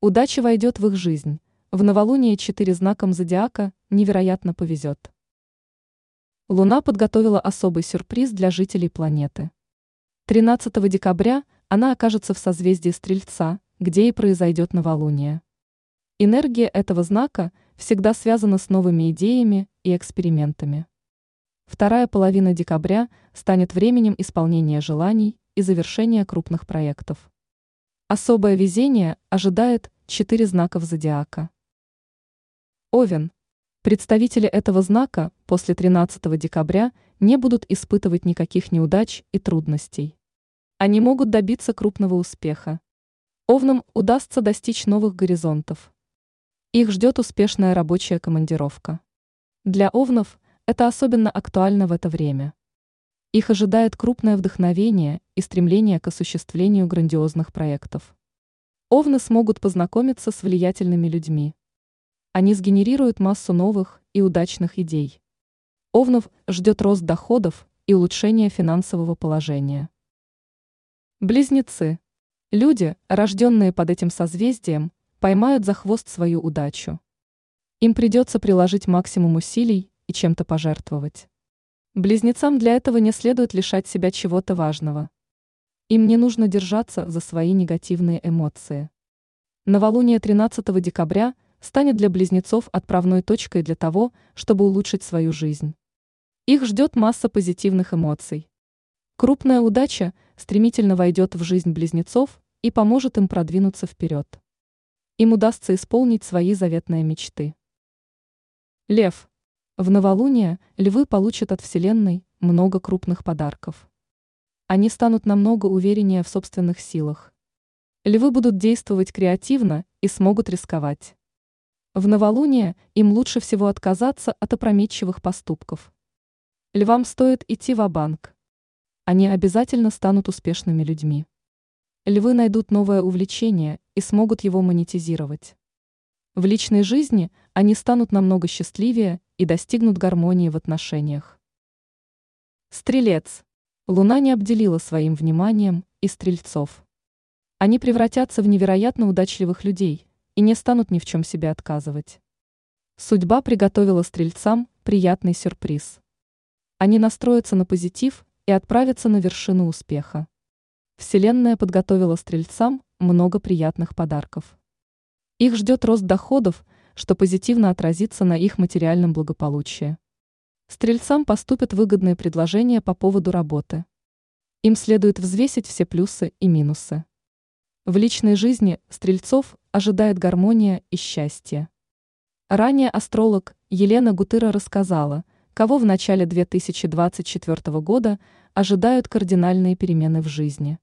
Удача войдет в их жизнь. В новолуние четыре знаком зодиака невероятно повезет. Луна подготовила особый сюрприз для жителей планеты. 13 декабря она окажется в созвездии Стрельца, где и произойдет новолуние. Энергия этого знака всегда связана с новыми идеями и экспериментами. Вторая половина декабря станет временем исполнения желаний и завершения крупных проектов. Особое везение ожидает четыре знаков зодиака. Овен. Представители этого знака после 13 декабря не будут испытывать никаких неудач и трудностей. Они могут добиться крупного успеха. Овнам удастся достичь новых горизонтов. Их ждет успешная рабочая командировка. Для овнов это особенно актуально в это время. Их ожидает крупное вдохновение и стремление к осуществлению грандиозных проектов. Овны смогут познакомиться с влиятельными людьми. Они сгенерируют массу новых и удачных идей. Овнов ждет рост доходов и улучшение финансового положения. Близнецы. Люди, рожденные под этим созвездием, поймают за хвост свою удачу. Им придется приложить максимум усилий и чем-то пожертвовать. Близнецам для этого не следует лишать себя чего-то важного. Им не нужно держаться за свои негативные эмоции. Новолуние 13 декабря станет для близнецов отправной точкой для того, чтобы улучшить свою жизнь. Их ждет масса позитивных эмоций. Крупная удача стремительно войдет в жизнь близнецов и поможет им продвинуться вперед им удастся исполнить свои заветные мечты. Лев. В новолуние львы получат от Вселенной много крупных подарков. Они станут намного увереннее в собственных силах. Львы будут действовать креативно и смогут рисковать. В новолуние им лучше всего отказаться от опрометчивых поступков. Львам стоит идти в банк Они обязательно станут успешными людьми. Львы найдут новое увлечение и смогут его монетизировать. В личной жизни они станут намного счастливее и достигнут гармонии в отношениях. Стрелец. Луна не обделила своим вниманием и стрельцов. Они превратятся в невероятно удачливых людей и не станут ни в чем себе отказывать. Судьба приготовила стрельцам приятный сюрприз. Они настроятся на позитив и отправятся на вершину успеха. Вселенная подготовила стрельцам много приятных подарков. Их ждет рост доходов, что позитивно отразится на их материальном благополучии. Стрельцам поступят выгодные предложения по поводу работы. Им следует взвесить все плюсы и минусы. В личной жизни стрельцов ожидает гармония и счастье. Ранее астролог Елена Гутыра рассказала, кого в начале 2024 года ожидают кардинальные перемены в жизни.